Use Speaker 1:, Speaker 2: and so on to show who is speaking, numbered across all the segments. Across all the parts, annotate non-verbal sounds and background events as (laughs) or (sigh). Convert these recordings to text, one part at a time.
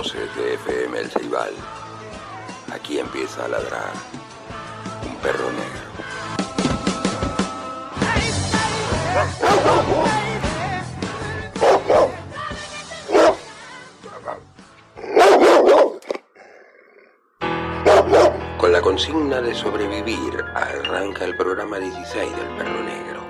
Speaker 1: Voces de FM El Ceibal, aquí empieza a ladrar un perro negro. Con la consigna de sobrevivir, arranca el programa 16 del perro negro.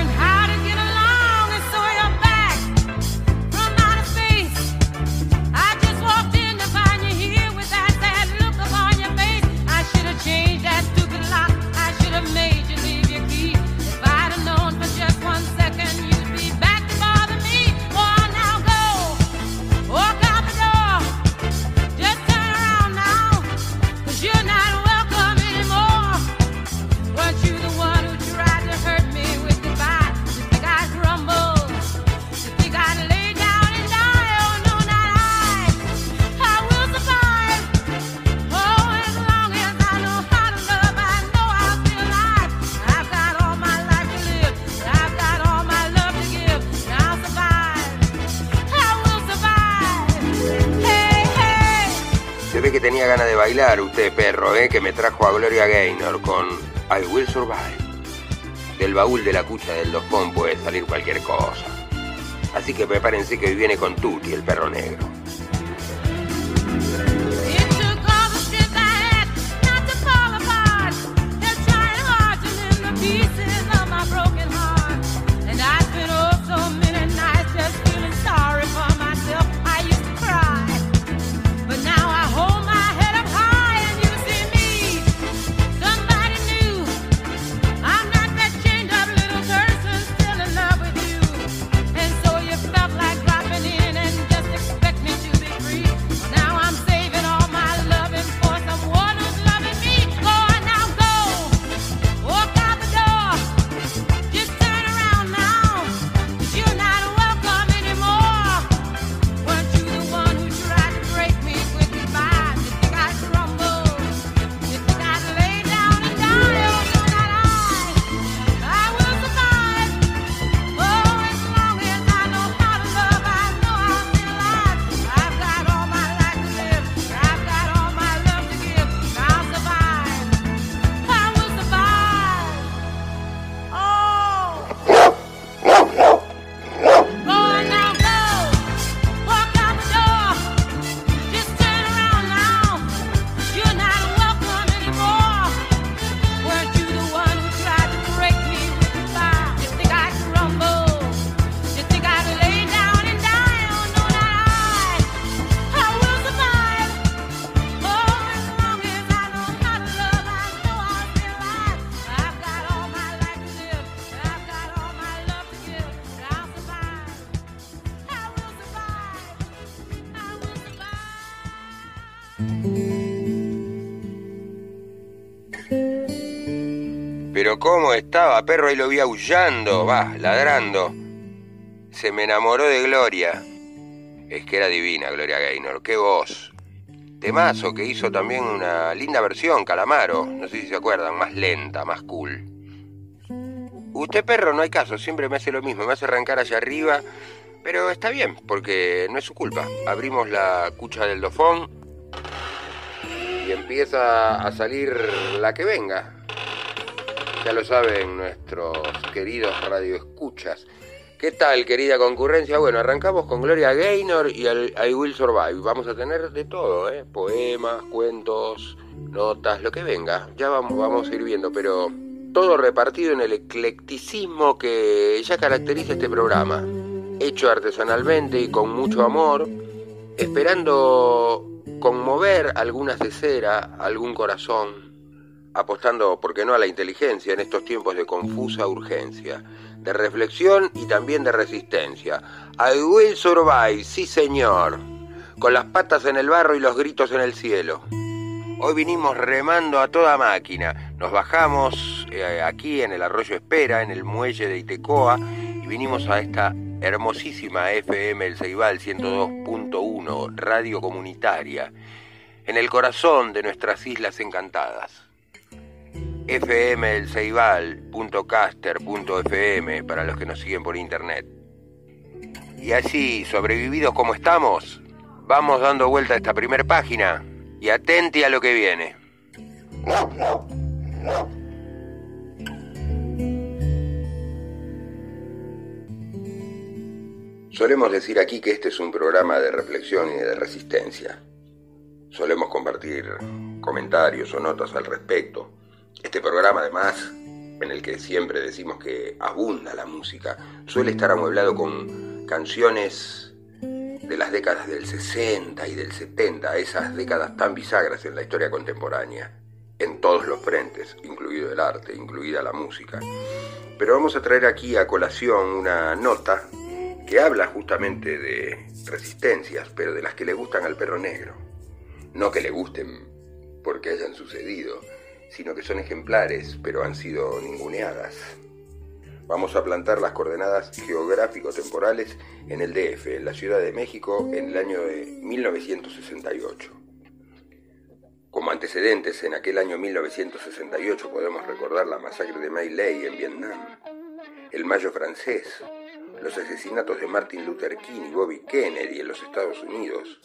Speaker 1: usted, perro, ¿eh? que me trajo a Gloria Gaynor con I Will Survive. Del baúl de la cucha del doscón puede salir cualquier cosa. Así que prepárense que viene con Tuti, el perro negro. Perro, ahí lo vi aullando, va, ladrando. Se me enamoró de Gloria. Es que era divina Gloria Gaynor, qué voz. Temazo que hizo también una linda versión, Calamaro, no sé si se acuerdan, más lenta, más cool. Usted perro no hay caso, siempre me hace lo mismo, me hace arrancar hacia arriba, pero está bien, porque no es su culpa. Abrimos la cucha del dofón y empieza a salir la que venga. Ya lo saben nuestros queridos radioescuchas. ¿Qué tal, querida concurrencia? Bueno, arrancamos con Gloria Gaynor y el I Will Survive. Vamos a tener de todo, ¿eh? Poemas, cuentos, notas, lo que venga. Ya vamos, vamos a ir viendo, pero todo repartido en el eclecticismo que ya caracteriza este programa. Hecho artesanalmente y con mucho amor, esperando conmover algunas de cera, algún corazón, apostando, ¿por qué no?, a la inteligencia en estos tiempos de confusa urgencia de reflexión y también de resistencia. I will survive, sí señor, con las patas en el barro y los gritos en el cielo. Hoy vinimos remando a toda máquina. Nos bajamos eh, aquí en el arroyo Espera, en el muelle de Itecoa, y vinimos a esta hermosísima FM El Ceibal 102.1, radio comunitaria, en el corazón de nuestras islas encantadas fmelceibal.caster.fm para los que nos siguen por internet. Y así, sobrevividos como estamos, vamos dando vuelta a esta primera página y atente a lo que viene. Solemos decir aquí que este es un programa de reflexión y de resistencia. Solemos compartir comentarios o notas al respecto este programa, además, en el que siempre decimos que abunda la música, suele estar amueblado con canciones de las décadas del 60 y del 70, esas décadas tan bisagras en la historia contemporánea, en todos los frentes, incluido el arte, incluida la música. Pero vamos a traer aquí a colación una nota que habla justamente de resistencias, pero de las que le gustan al perro negro. No que le gusten porque hayan sucedido, sino que son ejemplares, pero han sido ninguneadas. Vamos a plantar las coordenadas geográfico-temporales en el DF, en la Ciudad de México, en el año de 1968. Como antecedentes, en aquel año 1968 podemos recordar la masacre de My Lai en Vietnam, el Mayo francés, los asesinatos de Martin Luther King y Bobby Kennedy en los Estados Unidos,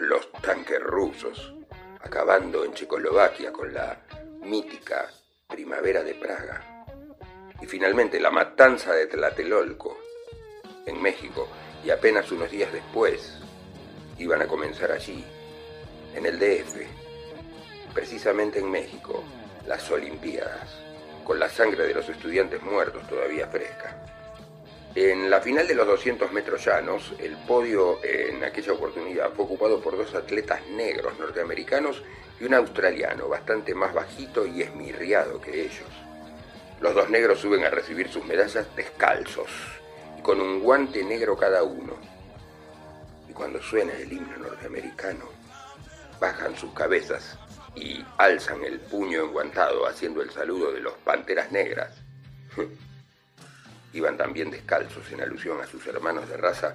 Speaker 1: los tanques rusos, acabando en Checoslovaquia con la mítica Primavera de Praga. Y finalmente la matanza de Tlatelolco, en México, y apenas unos días después iban a comenzar allí, en el DF, precisamente en México, las Olimpiadas, con la sangre de los estudiantes muertos todavía fresca. En la final de los 200 metros llanos, el podio en aquella oportunidad fue ocupado por dos atletas negros norteamericanos y un australiano bastante más bajito y esmirriado que ellos. Los dos negros suben a recibir sus medallas descalzos y con un guante negro cada uno. Y cuando suena el himno norteamericano, bajan sus cabezas y alzan el puño enguantado haciendo el saludo de los panteras negras. (laughs) Iban también descalzos en alusión a sus hermanos de raza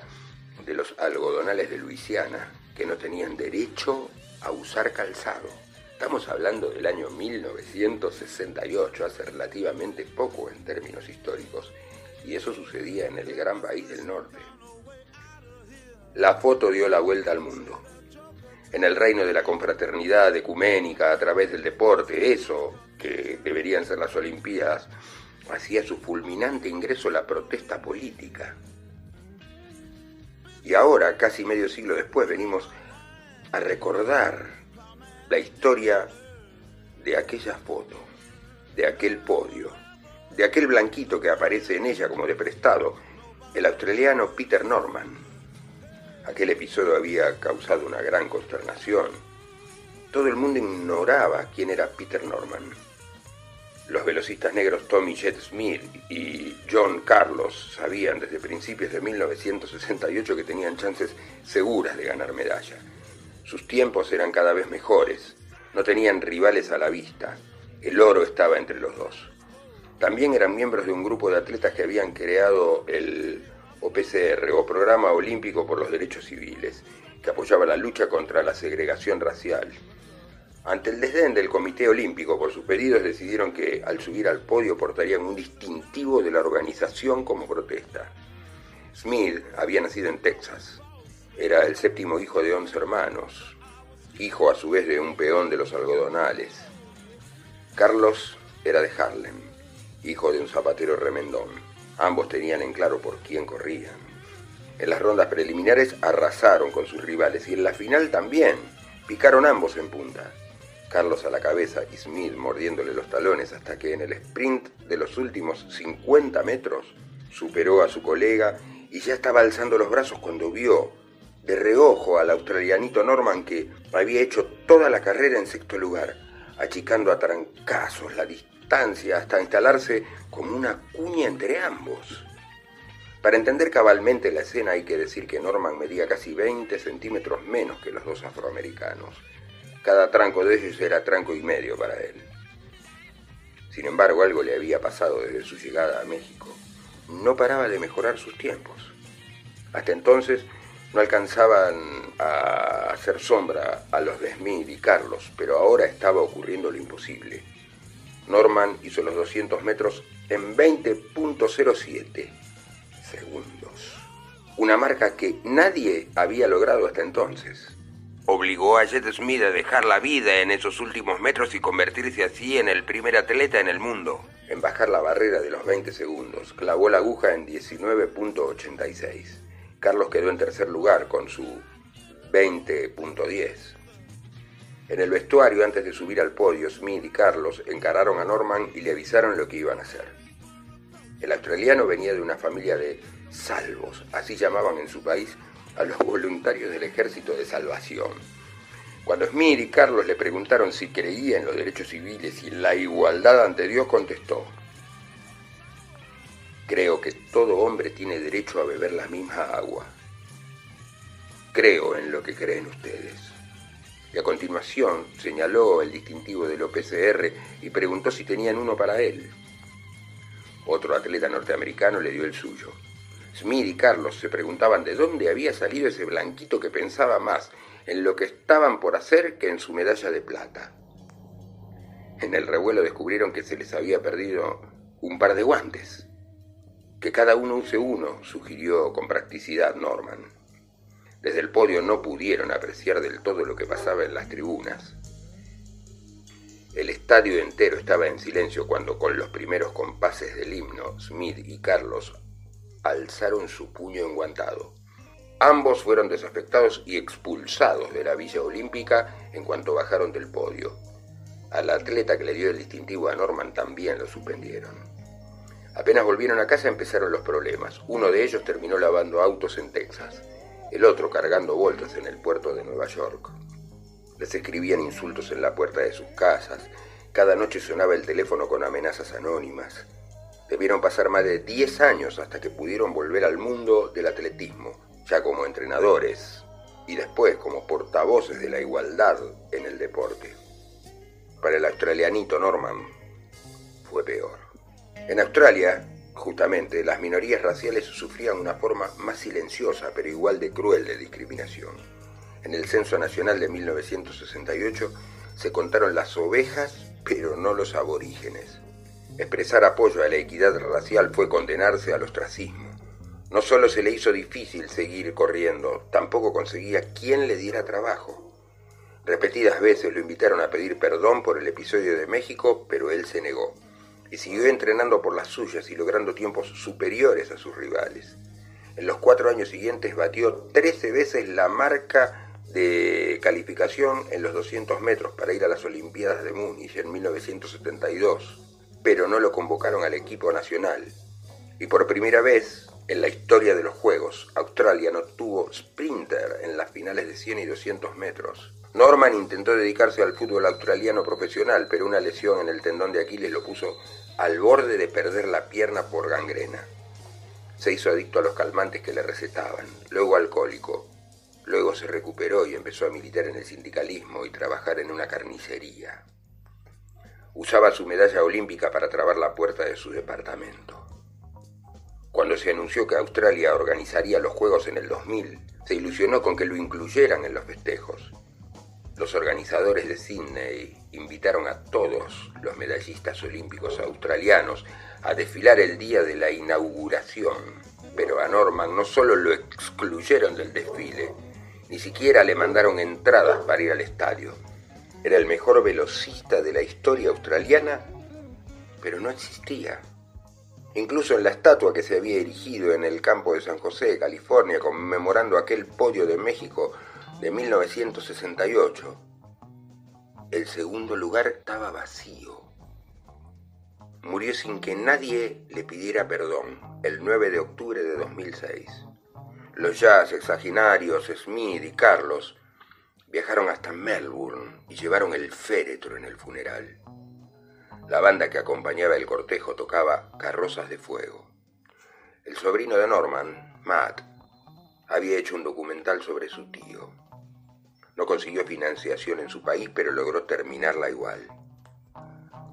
Speaker 1: de los algodonales de Luisiana, que no tenían derecho a usar calzado. Estamos hablando del año 1968, hace relativamente poco en términos históricos, y eso sucedía en el gran país del norte. La foto dio la vuelta al mundo. En el reino de la confraternidad ecuménica a través del deporte, eso que deberían ser las Olimpiadas, hacía su fulminante ingreso la protesta política. Y ahora, casi medio siglo después, venimos a recordar la historia de aquella foto, de aquel podio, de aquel blanquito que aparece en ella como de prestado, el australiano Peter Norman. Aquel episodio había causado una gran consternación. Todo el mundo ignoraba quién era Peter Norman. Los velocistas negros Tommy Jet Smith y John Carlos sabían desde principios de 1968 que tenían chances seguras de ganar medalla. Sus tiempos eran cada vez mejores, no tenían rivales a la vista, el oro estaba entre los dos. También eran miembros de un grupo de atletas que habían creado el OPCR, o Programa Olímpico por los Derechos Civiles, que apoyaba la lucha contra la segregación racial. Ante el desdén del Comité Olímpico por sus pedidos, decidieron que al subir al podio portarían un distintivo de la organización como protesta. Smith había nacido en Texas. Era el séptimo hijo de once hermanos, hijo a su vez de un peón de los algodonales. Carlos era de Harlem, hijo de un zapatero remendón. Ambos tenían en claro por quién corrían. En las rondas preliminares arrasaron con sus rivales y en la final también. Picaron ambos en punta. Carlos a la cabeza y Smith mordiéndole los talones hasta que en el sprint de los últimos 50 metros superó a su colega y ya estaba alzando los brazos cuando vio de reojo al australianito Norman que había hecho toda la carrera en sexto lugar, achicando a trancazos la distancia hasta instalarse como una cuña entre ambos. Para entender cabalmente la escena hay que decir que Norman medía casi 20 centímetros menos que los dos afroamericanos. Cada tranco de ellos era tranco y medio para él. Sin embargo, algo le había pasado desde su llegada a México. No paraba de mejorar sus tiempos. Hasta entonces no alcanzaban a hacer sombra a los de Smith y Carlos, pero ahora estaba ocurriendo lo imposible. Norman hizo los 200 metros en 20.07 segundos, una marca que nadie había logrado hasta entonces. Obligó a Jet Smith a dejar la vida en esos últimos metros y convertirse así en el primer atleta en el mundo en bajar la barrera de los 20 segundos. Clavó la aguja en 19.86. Carlos quedó en tercer lugar con su 20.10. En el vestuario, antes de subir al podio, Smith y Carlos encararon a Norman y le avisaron lo que iban a hacer. El australiano venía de una familia de salvos, así llamaban en su país a los voluntarios del Ejército de Salvación. Cuando Smith y Carlos le preguntaron si creía en los derechos civiles y la igualdad ante Dios, contestó, Creo que todo hombre tiene derecho a beber la misma agua. Creo en lo que creen ustedes. Y a continuación señaló el distintivo del OPCR y preguntó si tenían uno para él. Otro atleta norteamericano le dio el suyo. Smith y Carlos se preguntaban de dónde había salido ese blanquito que pensaba más en lo que estaban por hacer que en su medalla de plata. En el revuelo descubrieron que se les había perdido un par de guantes. Que cada uno use uno, sugirió con practicidad Norman. Desde el podio no pudieron apreciar del todo lo que pasaba en las tribunas. El estadio entero estaba en silencio cuando con los primeros compases del himno Smith y Carlos alzaron su puño enguantado. Ambos fueron desafectados y expulsados de la Villa Olímpica en cuanto bajaron del podio. Al atleta que le dio el distintivo a Norman también lo suspendieron. Apenas volvieron a casa empezaron los problemas. Uno de ellos terminó lavando autos en Texas, el otro cargando bolsas en el puerto de Nueva York. Les escribían insultos en la puerta de sus casas. Cada noche sonaba el teléfono con amenazas anónimas. Debieron pasar más de 10 años hasta que pudieron volver al mundo del atletismo, ya como entrenadores y después como portavoces de la igualdad en el deporte. Para el australianito Norman fue peor. En Australia, justamente, las minorías raciales sufrían una forma más silenciosa pero igual de cruel de discriminación. En el Censo Nacional de 1968 se contaron las ovejas, pero no los aborígenes. Expresar apoyo a la equidad racial fue condenarse al ostracismo. No solo se le hizo difícil seguir corriendo, tampoco conseguía quien le diera trabajo. Repetidas veces lo invitaron a pedir perdón por el episodio de México, pero él se negó y siguió entrenando por las suyas y logrando tiempos superiores a sus rivales. En los cuatro años siguientes batió 13 veces la marca de calificación en los 200 metros para ir a las Olimpiadas de Múnich en 1972, pero no lo convocaron al equipo nacional. Y por primera vez en la historia de los Juegos, Australia no tuvo sprinter en las finales de 100 y 200 metros. Norman intentó dedicarse al fútbol australiano profesional, pero una lesión en el tendón de Aquiles lo puso al borde de perder la pierna por gangrena. Se hizo adicto a los calmantes que le recetaban, luego alcohólico. Luego se recuperó y empezó a militar en el sindicalismo y trabajar en una carnicería. Usaba su medalla olímpica para trabar la puerta de su departamento. Cuando se anunció que Australia organizaría los Juegos en el 2000, se ilusionó con que lo incluyeran en los festejos. Los organizadores de Sydney invitaron a todos los medallistas olímpicos australianos a desfilar el día de la inauguración, pero a Norman no solo lo excluyeron del desfile, ni siquiera le mandaron entradas para ir al estadio. Era el mejor velocista de la historia australiana, pero no existía. Incluso en la estatua que se había erigido en el campo de San José, California, conmemorando aquel podio de México de 1968, el segundo lugar estaba vacío. Murió sin que nadie le pidiera perdón el 9 de octubre de 2006. Los jazz exaginarios Smith y Carlos viajaron hasta Melbourne y llevaron el féretro en el funeral. La banda que acompañaba el cortejo tocaba Carrozas de Fuego. El sobrino de Norman, Matt, había hecho un documental sobre su tío. No consiguió financiación en su país, pero logró terminarla igual.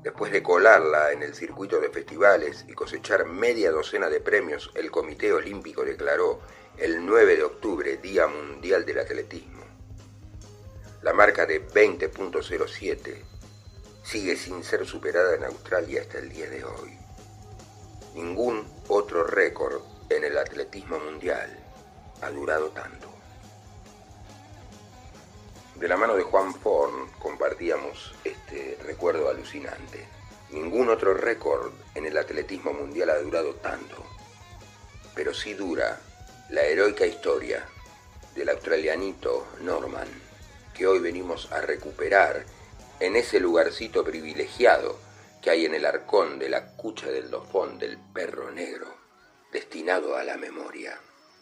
Speaker 1: Después de colarla en el circuito de festivales y cosechar media docena de premios, el Comité Olímpico declaró el 9 de octubre, Día Mundial del Atletismo. La marca de 20.07 sigue sin ser superada en Australia hasta el día de hoy. Ningún otro récord en el atletismo mundial ha durado tanto. De la mano de Juan Forn compartíamos este recuerdo alucinante. Ningún otro récord en el atletismo mundial ha durado tanto, pero sí dura la heroica historia del australianito Norman, que hoy venimos a recuperar en ese lugarcito privilegiado que hay en el arcón de la cucha del dofón del perro negro, destinado a la memoria.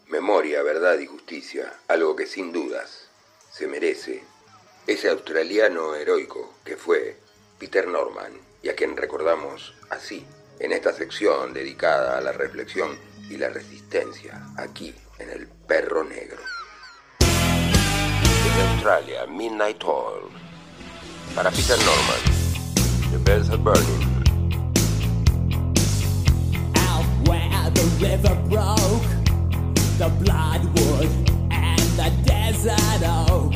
Speaker 1: Memoria, verdad y justicia, algo que sin dudas se merece ese australiano heroico que fue Peter Norman y a quien recordamos así en esta sección dedicada a la reflexión y la resistencia aquí en el perro negro. Desde Australia, Midnight Toll. Para Peter Norman, The Bells Are Burning.
Speaker 2: Out where the river broke, the bloodwood and the desert oak,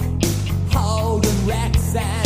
Speaker 2: holding wrecks and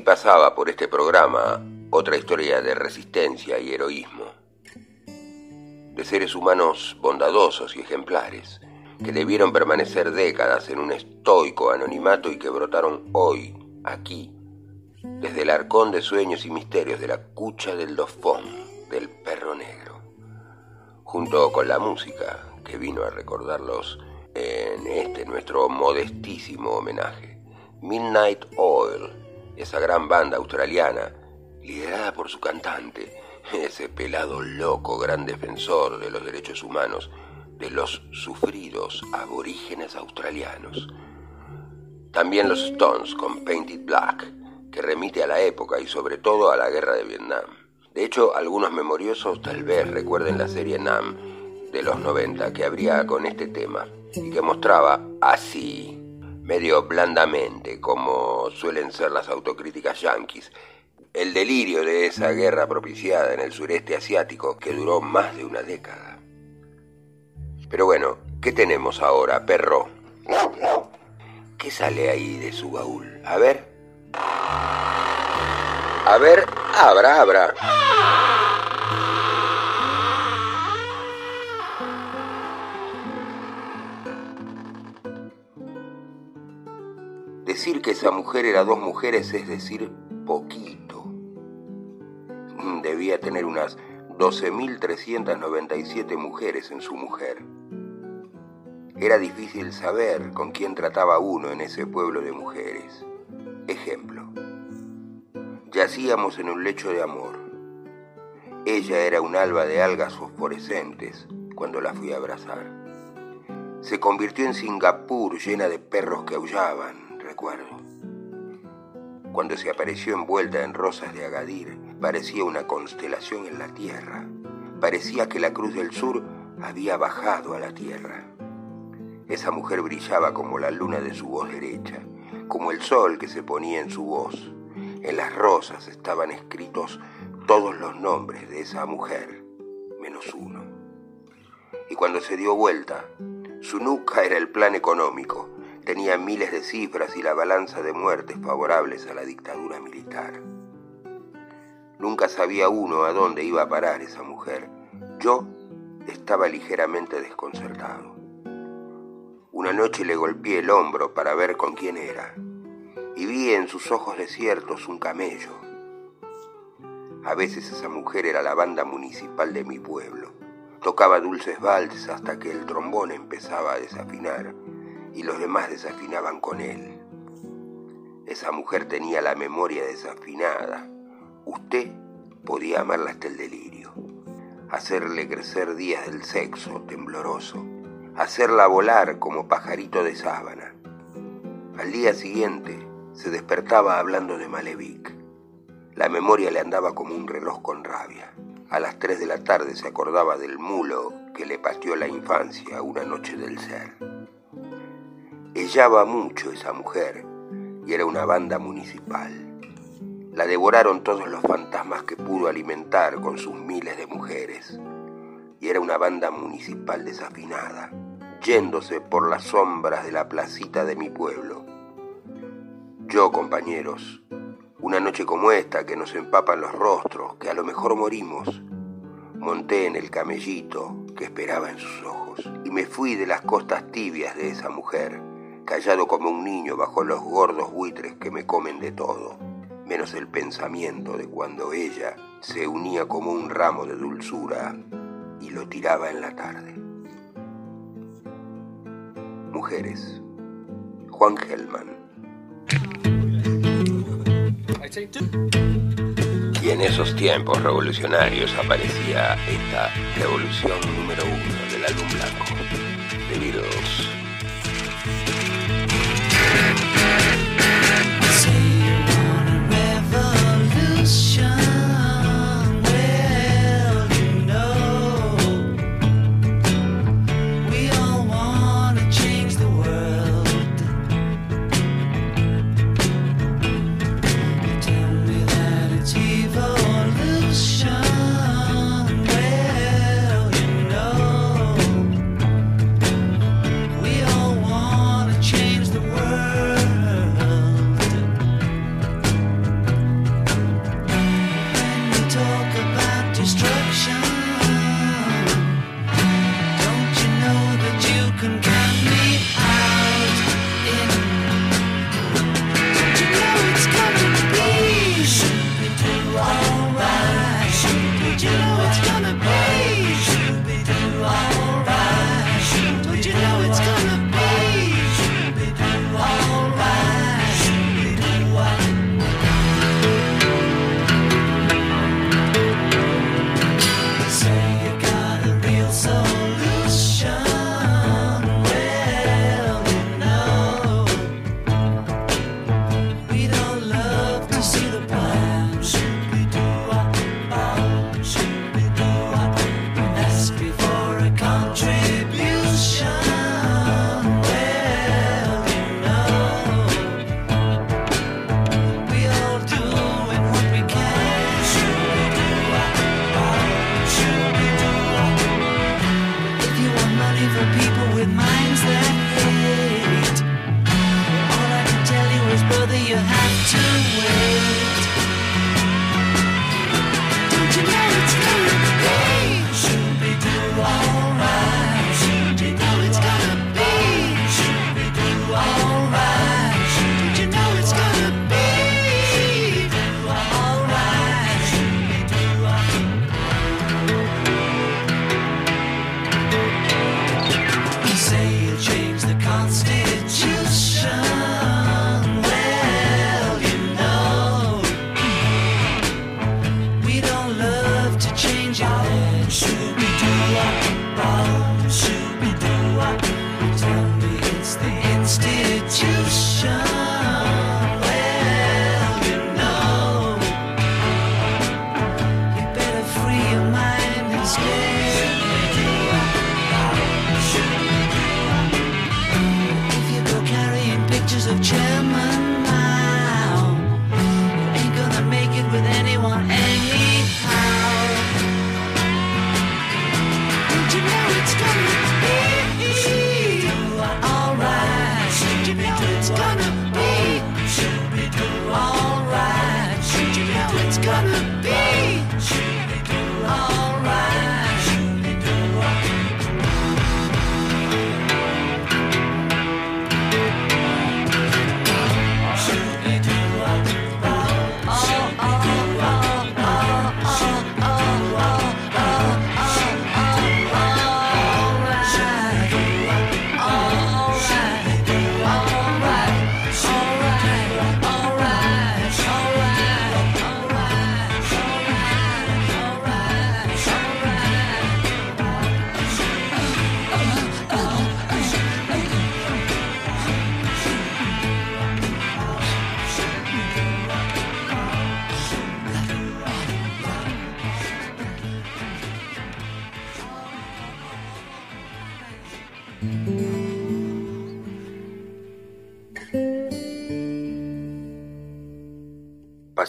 Speaker 1: Pasaba por este programa otra historia de resistencia y heroísmo, de seres humanos bondadosos y ejemplares, que debieron permanecer décadas en un estoico anonimato y que brotaron hoy, aquí, desde el arcón de sueños y misterios de la cucha del dofón del perro negro, junto con la música que vino a recordarlos en este nuestro modestísimo homenaje. Midnight Oil, esa gran banda australiana, liderada por su cantante, ese pelado loco gran defensor de los derechos humanos de los sufridos aborígenes australianos. También los Stones con Painted Black, que remite a la época y sobre todo a la guerra de Vietnam. De hecho, algunos memoriosos tal vez recuerden la serie Nam de los 90 que abría con este tema y que mostraba así, medio blandamente, como suelen ser las autocríticas yanquis, el delirio de esa guerra propiciada en el sureste asiático que duró más de una década. Pero bueno, ¿qué tenemos ahora, perro? ¿Qué sale ahí de su baúl? A ver. A ver, abra, abra. Decir que esa mujer era dos mujeres es decir poquito. Debía tener unas 12.397 mujeres en su mujer. Era difícil saber con quién trataba uno en ese pueblo de mujeres. Ejemplo. Yacíamos en un lecho de amor. Ella era un alba de algas fosforescentes cuando la fui a abrazar. Se convirtió en Singapur llena de perros que aullaban, Cuando se apareció envuelta en rosas de Agadir, parecía una constelación en la tierra. Parecía que la Cruz del Sur había bajado a la tierra. Esa mujer brillaba como la luna de su voz derecha, como el sol que se ponía en su voz. En las rosas estaban escritos todos los nombres de esa mujer, menos uno. Y cuando se dio vuelta, su nuca era el plan económico, tenía miles de cifras y la balanza de muertes favorables a la dictadura militar. Nunca sabía uno a dónde iba a parar esa mujer. Yo estaba ligeramente desconcertado. Una noche le golpeé el hombro para ver con quién era y vi en sus ojos desiertos un camello. A veces esa mujer era la banda municipal de mi pueblo. Tocaba dulces valses hasta que el trombón empezaba a desafinar y los demás desafinaban con él. Esa mujer tenía la memoria desafinada. Usted podía amarla hasta el delirio, hacerle crecer días del sexo tembloroso, hacerla volar como pajarito de sábana. Al día siguiente se despertaba hablando de Malevich. La memoria le andaba como un reloj con rabia. A las tres de la tarde se acordaba del mulo que le pateó la infancia una noche del ser. Ellaba mucho esa mujer y era una banda municipal. La devoraron todos los fantasmas que pudo alimentar con sus miles de mujeres. Y era una banda municipal desafinada, yéndose por las sombras de la placita de mi pueblo. Yo, compañeros, una noche como esta que nos empapan los rostros, que a lo mejor morimos, monté en el camellito que esperaba en sus ojos y me fui de las costas tibias de esa mujer, callado como un niño bajo los gordos buitres que me comen de todo, menos el pensamiento de cuando ella se unía como un ramo de dulzura y lo tiraba en la tarde. Mujeres. Juan Gelman. Y en esos tiempos revolucionarios aparecía esta revolución número uno álbum blanco,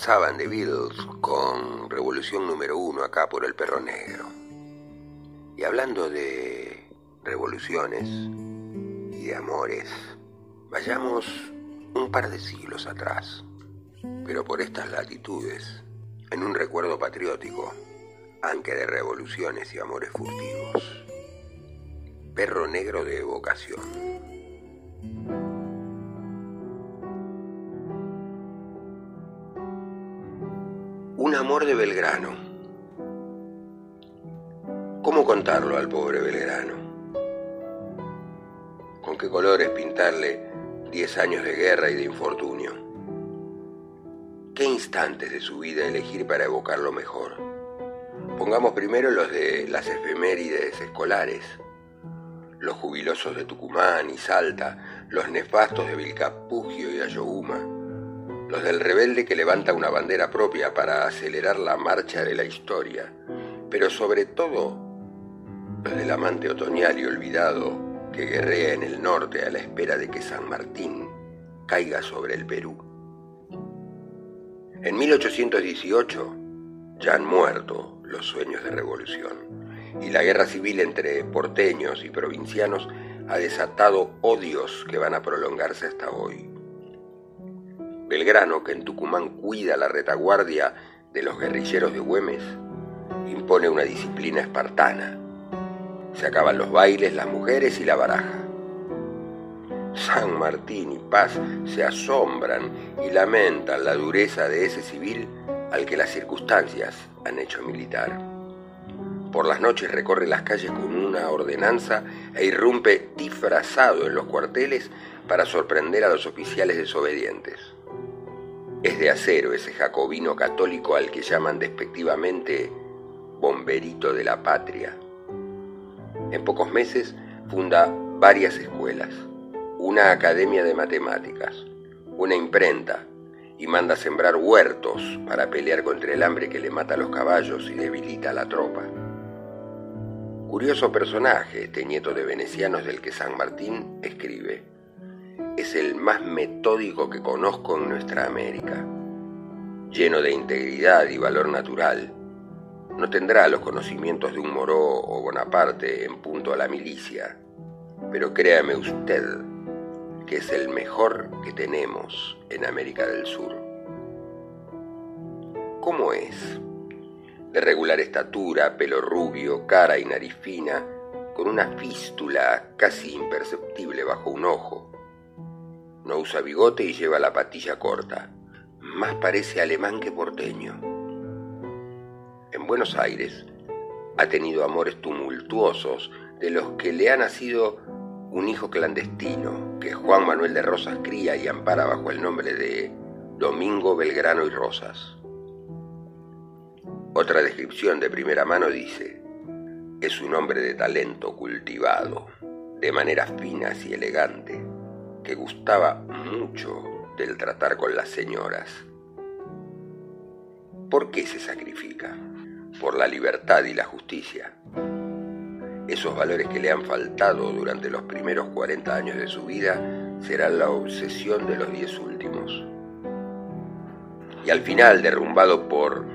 Speaker 1: De Beatles con Revolución número uno acá por el Perro Negro. Y hablando de revoluciones y de amores, vayamos un par de siglos atrás, pero por estas latitudes, en un recuerdo patriótico, aunque de revoluciones y amores furtivos. Perro Negro de evocación. Un amor de Belgrano. ¿Cómo contarlo al pobre Belgrano? ¿Con qué colores pintarle diez años de guerra y de infortunio? ¿Qué instantes de su vida elegir para evocarlo mejor? Pongamos primero los de las efemérides escolares, los jubilosos de Tucumán y Salta, los nefastos de Vilcapugio y Ayohuma, los del rebelde que levanta una bandera propia para acelerar la marcha de la historia, pero sobre todo los del amante otoñal y olvidado que guerrea en el norte a la espera de que San Martín caiga sobre el Perú. En 1818 ya han muerto los sueños de revolución y la guerra civil entre porteños y provincianos ha desatado odios que van a prolongarse hasta hoy. Belgrano, que en Tucumán cuida la retaguardia de los guerrilleros de Güemes, impone una disciplina espartana. Se acaban los bailes, las mujeres y la baraja. San Martín y Paz se asombran y lamentan la dureza de ese civil al que las circunstancias han hecho militar. Por las noches recorre las calles con una ordenanza e irrumpe disfrazado en los cuarteles para sorprender a los oficiales desobedientes. Es de acero ese jacobino católico al que llaman despectivamente bomberito de la patria. En pocos meses funda varias escuelas, una academia de matemáticas, una imprenta y manda sembrar huertos para pelear contra el hambre que le mata a los caballos y debilita a la tropa. Curioso personaje, este nieto de venecianos del que San Martín escribe. Es el más metódico que conozco en nuestra América. Lleno de integridad y valor natural, no tendrá los conocimientos de un Moró o Bonaparte en punto a la milicia, pero créame usted que es el mejor que tenemos en América del Sur. ¿Cómo es? De regular estatura, pelo rubio, cara y nariz fina, con una fístula casi imperceptible bajo un ojo. No usa bigote y lleva la patilla corta. Más parece alemán que porteño. En Buenos Aires ha tenido amores tumultuosos de los que le ha nacido un hijo clandestino que Juan Manuel de Rosas cría y ampara bajo el nombre de Domingo Belgrano y Rosas. Otra descripción de primera mano dice, es un hombre de talento cultivado, de maneras finas y elegantes, que gustaba mucho del tratar con las señoras. ¿Por qué se sacrifica? Por la libertad y la justicia. Esos valores que le han faltado durante los primeros 40 años de su vida serán la obsesión de los diez últimos. Y al final, derrumbado por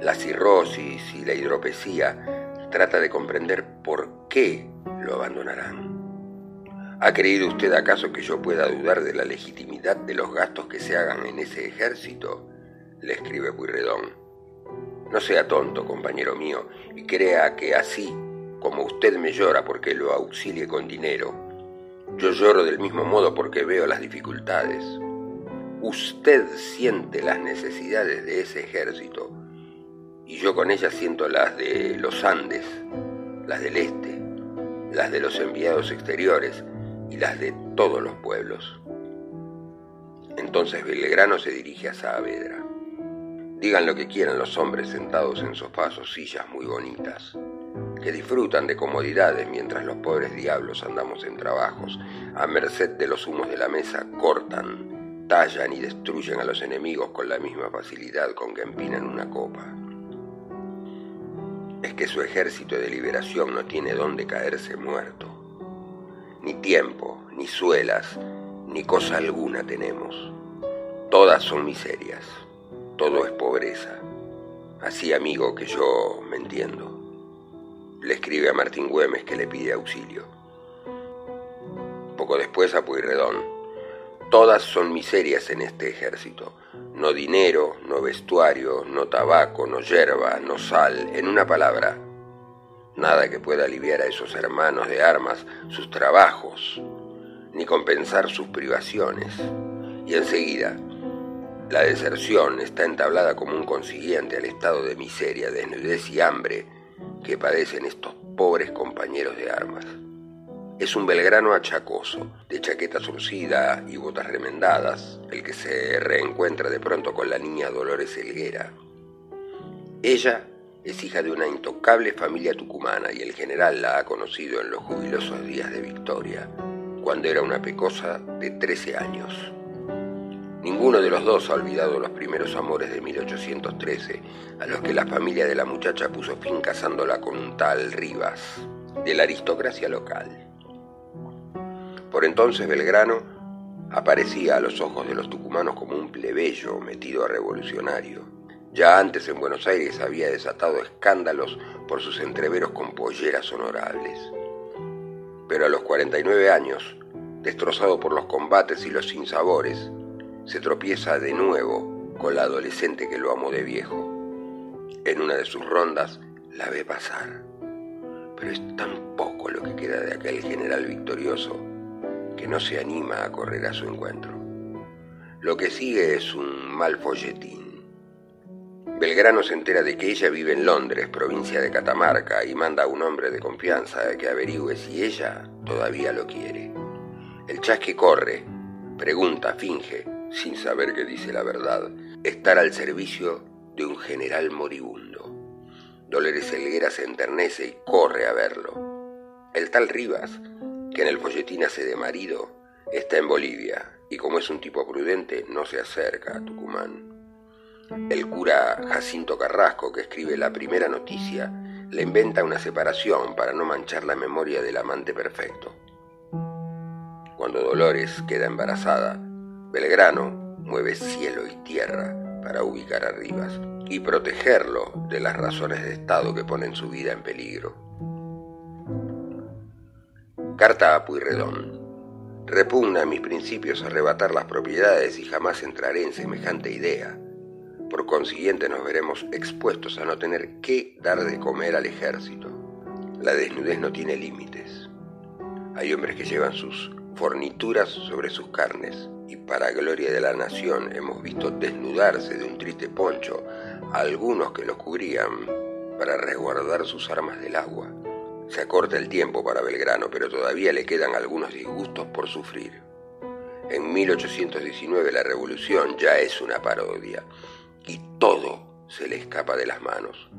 Speaker 1: la cirrosis y la hidropesía, trata de comprender por qué lo abandonarán. ¿Ha creído usted acaso que yo pueda dudar de la legitimidad de los gastos que se hagan en ese ejército? le escribe Puyredón. No sea tonto, compañero mío, y crea que así como usted me llora porque lo auxilie con dinero, yo lloro del mismo modo porque veo las dificultades. Usted siente las necesidades de ese ejército y yo con ellas siento las de los Andes, las del Este, las de los enviados exteriores y las de todos los pueblos. Entonces Belgrano se dirige a Saavedra. Digan lo que quieran los hombres sentados en sofás o sillas muy bonitas, que disfrutan de comodidades mientras los pobres diablos andamos en trabajos, a merced de los humos de la mesa, cortan, tallan y destruyen a los enemigos con la misma facilidad con que empinan una copa es que su ejército de liberación no tiene dónde caerse muerto. Ni tiempo, ni suelas, ni cosa alguna tenemos. Todas son miserias, todo es pobreza. Así, amigo, que yo me entiendo. Le escribe a Martín Güemes que le pide auxilio. Poco después a Puyredón. Todas son miserias en este ejército. No dinero, no vestuario, no tabaco, no yerba, no sal, en una palabra, nada que pueda aliviar a esos hermanos de armas sus trabajos, ni compensar sus privaciones. Y enseguida, la deserción está entablada como un consiguiente al estado de miseria, desnudez y hambre que padecen estos pobres compañeros de armas. Es un belgrano achacoso, de chaqueta surcida y botas remendadas, el que se reencuentra de pronto con la niña Dolores Helguera. Ella es hija de una intocable familia tucumana y el general la ha conocido en los jubilosos días de Victoria, cuando era una pecosa de 13 años. Ninguno de los dos ha olvidado los primeros amores de 1813, a los que la familia de la muchacha puso fin casándola con un tal Rivas, de la aristocracia local. Por entonces Belgrano aparecía a los ojos de los tucumanos como un plebeyo metido a revolucionario. Ya antes en Buenos Aires había desatado escándalos por sus entreveros con polleras honorables. Pero a los 49 años, destrozado por los combates y los sinsabores, se tropieza de nuevo con la adolescente que lo amó de viejo. En una de sus rondas la ve pasar. Pero es tan poco lo que queda de aquel general victorioso que no se anima a correr a su encuentro. Lo que sigue es un mal folletín. Belgrano se entera de que ella vive en Londres, provincia de Catamarca, y manda a un hombre de confianza que averigüe si ella todavía lo quiere. El chasque corre, pregunta, finge, sin saber que dice la verdad, estar al servicio de un general moribundo. Dolores Helguera se enternece y corre a verlo. El tal Rivas que en el folletín hace de marido, está en Bolivia y como es un tipo prudente no se acerca a Tucumán. El cura Jacinto Carrasco, que escribe la primera noticia, le inventa una separación para no manchar la memoria del amante perfecto. Cuando Dolores queda embarazada, Belgrano mueve cielo y tierra para ubicar a Rivas y protegerlo de las razones de Estado que ponen su vida en peligro. Carta a Puyredón. Repugna a mis principios arrebatar las propiedades y jamás entraré en semejante idea. Por consiguiente nos veremos expuestos a no tener que dar de comer al ejército. La desnudez no tiene límites. Hay hombres que llevan sus fornituras sobre sus carnes y para gloria de la nación hemos visto desnudarse de un triste poncho a algunos que los cubrían para resguardar sus armas del agua. Se acorta el tiempo para Belgrano, pero todavía le quedan algunos disgustos por sufrir. En 1819 la revolución ya es una parodia y todo se le escapa de las manos.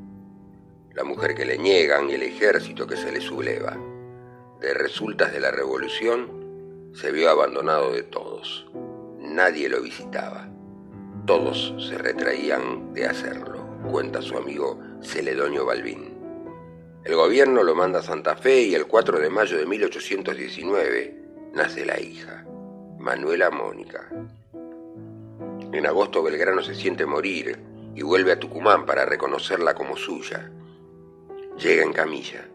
Speaker 1: La mujer que le niegan y el ejército que se le subleva. De resultas de la revolución se vio abandonado de todos. Nadie lo visitaba. Todos se retraían de hacerlo, cuenta su amigo Celedonio Balbín. El gobierno lo manda a Santa Fe y el 4 de mayo de 1819 nace la hija, Manuela Mónica. En agosto Belgrano se siente morir y vuelve a Tucumán para reconocerla como suya. Llega en camilla,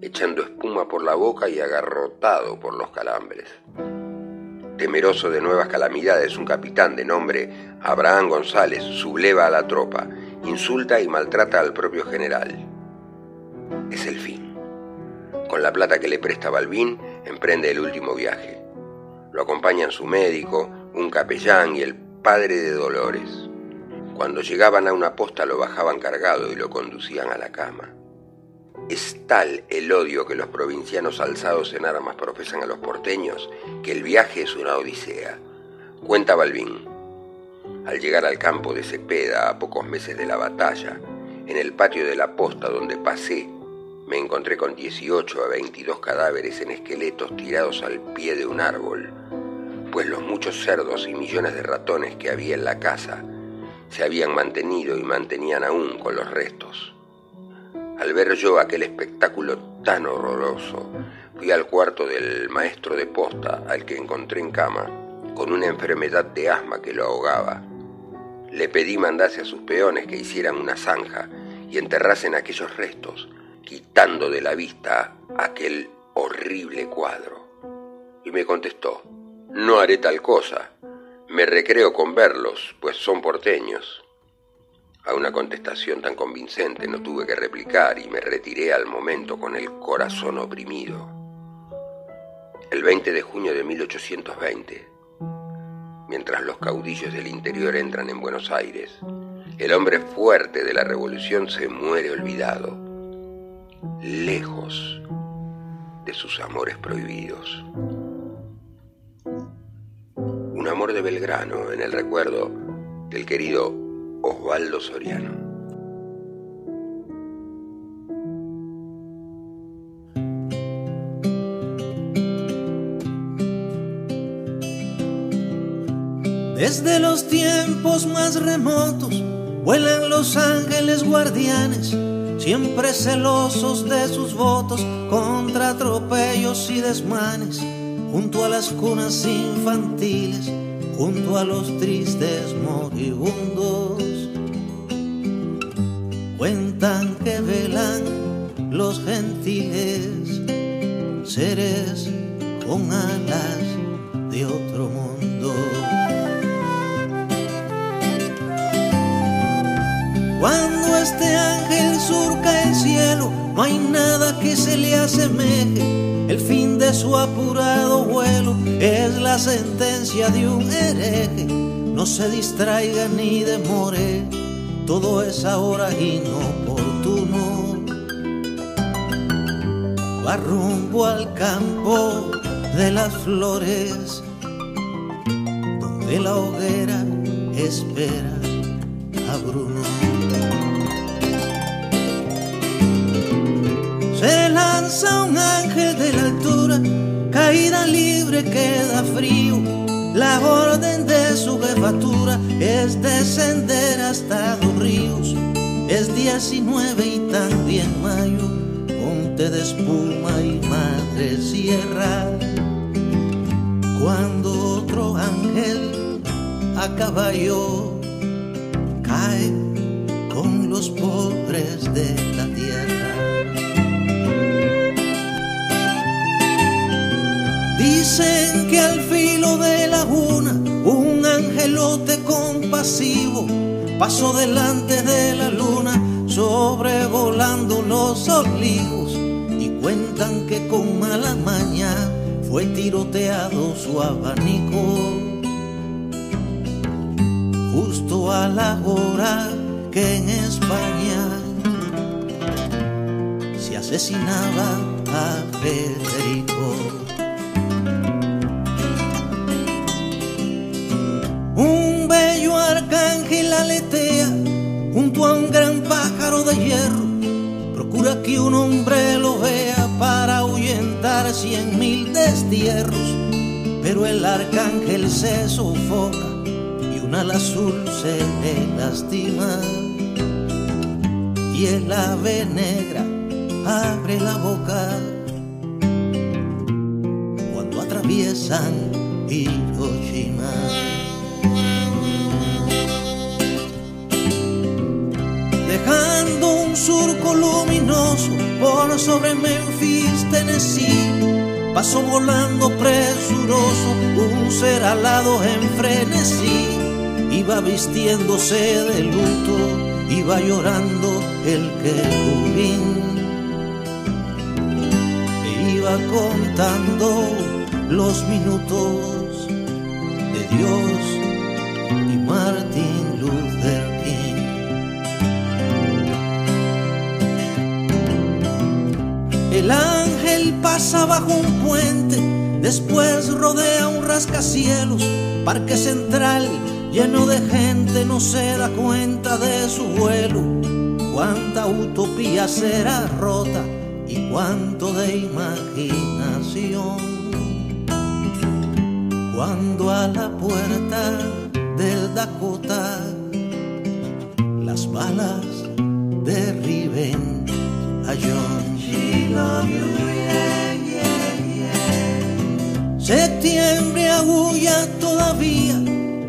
Speaker 1: echando espuma por la boca y agarrotado por los calambres. Temeroso de nuevas calamidades, un capitán de nombre Abraham González subleva a la tropa, insulta y maltrata al propio general. Es el fin. Con la plata que le presta Balbín, emprende el último viaje. Lo acompañan su médico, un capellán y el padre de Dolores. Cuando llegaban a una posta lo bajaban cargado y lo conducían a la cama. Es tal el odio que los provincianos alzados en armas profesan a los porteños que el viaje es una odisea. Cuenta Balbín. Al llegar al campo de Cepeda, a pocos meses de la batalla, en el patio de la posta donde pasé, me encontré con 18 a 22 cadáveres en esqueletos tirados al pie de un árbol, pues los muchos cerdos y millones de ratones que había en la casa se habían mantenido y mantenían aún con los restos. Al ver yo aquel espectáculo tan horroroso, fui al cuarto del maestro de posta, al que encontré en cama, con una enfermedad de asma que lo ahogaba. Le pedí mandase a sus peones que hicieran una zanja y enterrasen aquellos restos, quitando de la vista aquel horrible cuadro. Y me contestó, no haré tal cosa, me recreo con verlos, pues son porteños. A una contestación tan convincente no tuve que replicar y me retiré al momento con el corazón oprimido. El 20 de junio de 1820, mientras los caudillos del interior entran en Buenos Aires, el hombre fuerte de la revolución se muere olvidado, lejos de sus amores prohibidos. Un amor de Belgrano en el recuerdo del querido Osvaldo Soriano.
Speaker 3: Desde los tiempos más remotos vuelan los ángeles guardianes, siempre celosos de sus votos contra atropellos y desmanes, junto a las cunas infantiles, junto a los tristes moribundos. Cuentan que velan los gentiles, seres con alas de otro mundo. Cuando no hay nada que se le asemeje. El fin de su apurado vuelo es la sentencia de un hereje. No se distraiga ni demore, todo es ahora inoportuno. Va rumbo al campo de las flores, donde la hoguera espera a Bruno. Se lanza un ángel de la altura, caída libre queda frío. La orden de su jefatura es descender hasta los ríos. Es 19 y también mayo, monte de espuma y madre sierra. Cuando otro ángel a caballo compasivo pasó delante de la luna, sobrevolando los olivos. Y cuentan que con mala maña fue tiroteado su abanico. Justo a la hora que en España se asesinaba a Federico. Junto a un gran pájaro de hierro. Procura que un hombre lo vea para ahuyentar cien mil destierros. Pero el arcángel se sofoca y un ala azul se le lastima. Y el ave negra abre la boca cuando atraviesan Hiroshima. Un surco luminoso por sobre Memphis, Tennessee. Pasó volando presuroso un ser alado en frenesí. Iba vistiéndose de luto, iba llorando el querubín. E iba contando los minutos de Dios pasa bajo un puente, después rodea un rascacielos, parque central lleno de gente, no se da cuenta de su vuelo. Cuánta utopía será rota y cuánto de imaginación. Cuando a la puerta del Dakota las balas derriben a John. Septiembre agulla todavía,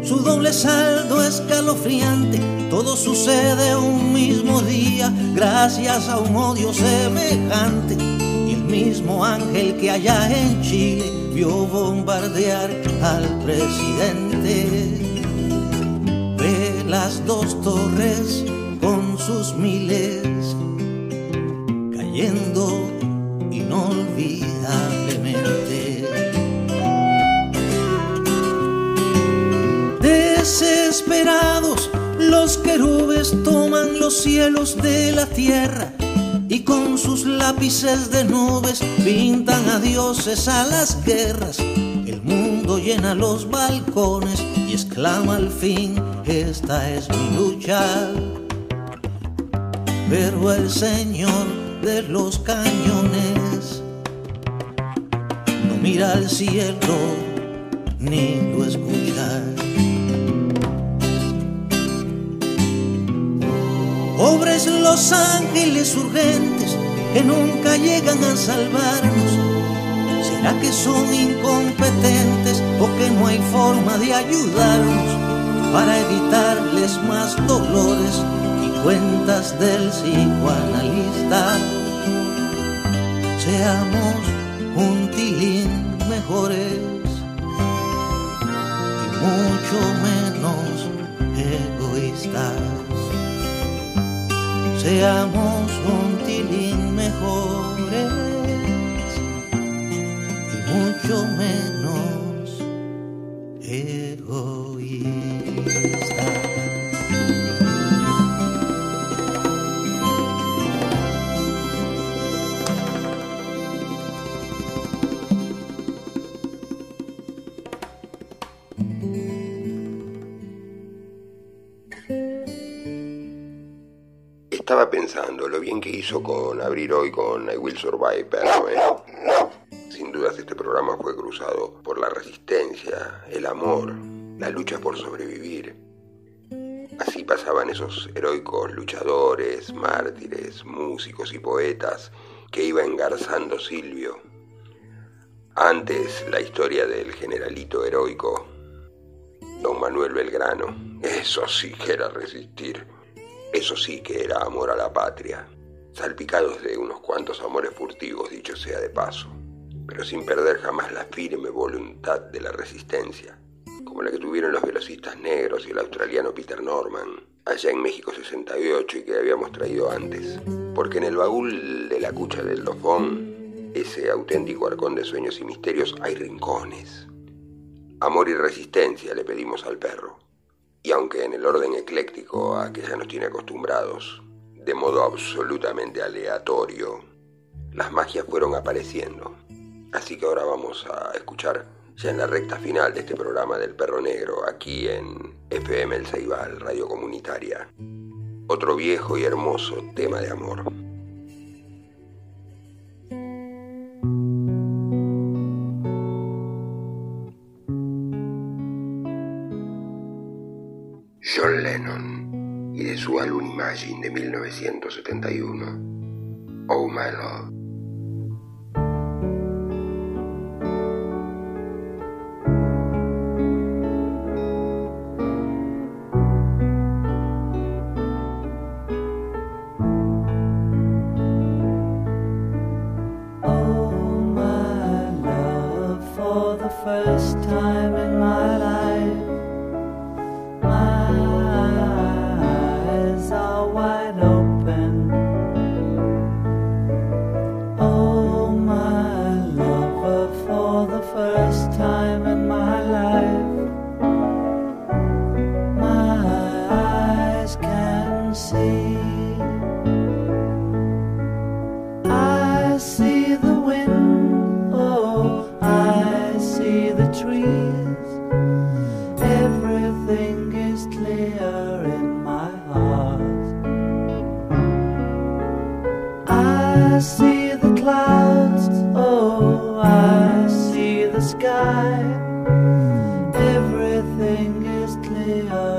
Speaker 3: su doble saldo escalofriante. Todo sucede un mismo día, gracias a un odio semejante. Y el mismo ángel que allá en Chile vio bombardear al presidente. Ve las dos torres con sus miles cayendo los querubes toman los cielos de la tierra y con sus lápices de nubes pintan a dioses a las guerras. El mundo llena los balcones y exclama al fin, esta es mi lucha. Pero el Señor de los cañones no mira al cielo ni lo escucha. Pobres los ángeles urgentes que nunca llegan a salvarnos. ¿Será que son incompetentes o que no hay forma de ayudarnos para evitarles más dolores y cuentas del psicoanalista? Seamos un tilín mejores y mucho menos egoístas seamos un tilín mejores y mucho menos
Speaker 1: Estaba pensando lo bien que hizo con abrir hoy con I Will Survive, pero eh, sin dudas este programa fue cruzado por la resistencia, el amor, la lucha por sobrevivir. Así pasaban esos heroicos luchadores, mártires, músicos y poetas que iba engarzando Silvio. Antes la historia del generalito heroico, don Manuel Belgrano. Eso sí que era resistir. Eso sí que era amor a la patria, salpicados de unos cuantos amores furtivos, dicho sea de paso, pero sin perder jamás la firme voluntad de la resistencia. como la que tuvieron los velocistas negros y el australiano Peter Norman, allá en México 68 y que habíamos traído antes. Porque en el baúl de la cucha del dofón, ese auténtico arcón de sueños y misterios, hay rincones. Amor y resistencia le pedimos al perro. Y aunque en el orden ecléctico a que ya nos tiene acostumbrados, de modo absolutamente aleatorio, las magias fueron apareciendo. Así que ahora vamos a escuchar ya en la recta final de este programa del Perro Negro, aquí en FM El Ceibal, Radio Comunitaria. Otro viejo y hermoso tema de amor. John Lennon y de su álbum Imagine de 1971, Oh My Love. Yeah.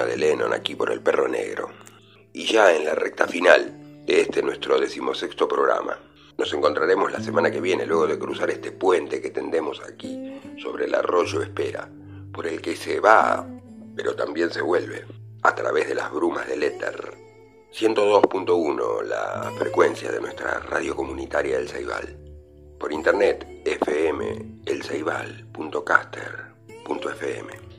Speaker 1: Tema de Lennon aquí por el perro negro. Y ya en la recta final de este nuestro decimosexto programa, nos encontraremos la semana que viene luego de cruzar este puente que tendemos aquí sobre el arroyo Espera, por el que se va, pero también se vuelve, a través de las brumas del éter. 102.1, la frecuencia de nuestra radio comunitaria El Ceibal. Por internet, fm elceibal.caster.fm.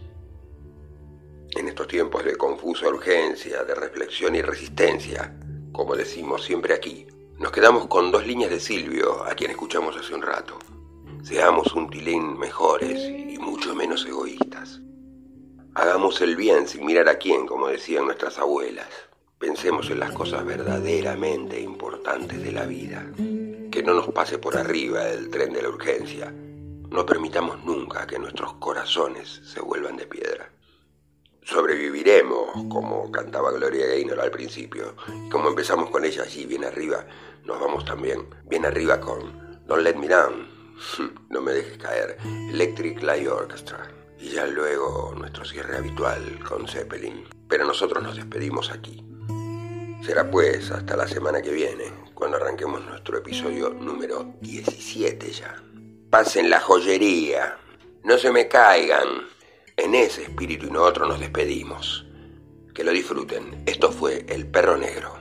Speaker 1: En estos tiempos de confusa urgencia, de reflexión y resistencia, como decimos siempre aquí, nos quedamos con dos líneas de Silvio, a quien escuchamos hace un rato. Seamos un tilín mejores y mucho menos egoístas. Hagamos el bien sin mirar a quién, como decían nuestras abuelas. Pensemos en las cosas verdaderamente importantes de la vida. Que no nos pase por arriba el tren de la urgencia. No permitamos nunca que nuestros corazones se vuelvan de piedra. Sobreviviremos, como cantaba Gloria Gaynor al principio. Y como empezamos con ella allí bien arriba, nos vamos también bien arriba con Don't Let Me Down. (laughs) No me dejes caer. Electric Light Orchestra. Y ya luego nuestro cierre habitual con Zeppelin. Pero nosotros nos despedimos aquí. Será pues hasta la semana que viene, cuando arranquemos nuestro episodio número 17 ya. Pasen la joyería. No se me caigan. En ese espíritu y nosotros nos despedimos. Que lo disfruten. Esto fue El Perro Negro.